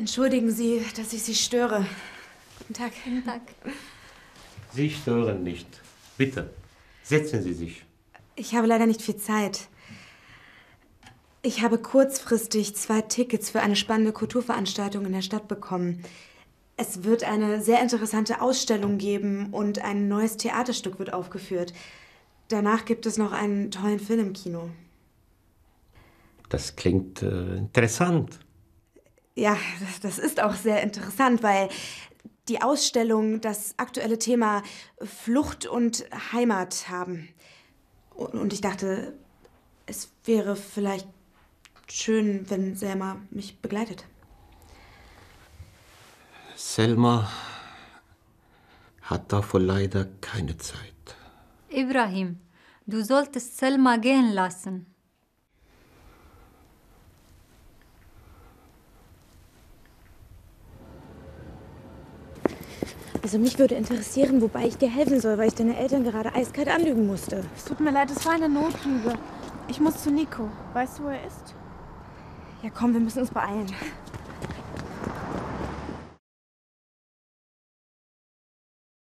Entschuldigen Sie, dass ich Sie störe. Guten Tag. Guten Tag. Sie stören nicht. Bitte, setzen Sie sich. Ich habe leider nicht viel Zeit. Ich habe kurzfristig zwei Tickets für eine spannende Kulturveranstaltung in der Stadt bekommen. Es wird eine sehr interessante Ausstellung geben und ein neues Theaterstück wird aufgeführt. Danach gibt es noch einen tollen Film im Kino. Das klingt äh, interessant. Ja, das, ist auch sehr interessant, weil die Ausstellung das aktuelle Thema Flucht und Heimat haben. Und, und ich dachte, es wäre vielleicht schön, wenn Selma mich begleitet. Selma hat davor leider keine Zeit. Ibrahim, du solltest Selma gehen lassen. Also mich würde interessieren, wobei ich dir helfen soll, weil ich deine Eltern gerade eiskalt anlügen musste. Es tut mir leid, es war eine Notlüge. Ich muss zu Nico. Weißt du, wo er ist? Ja komm, wir müssen uns beeilen.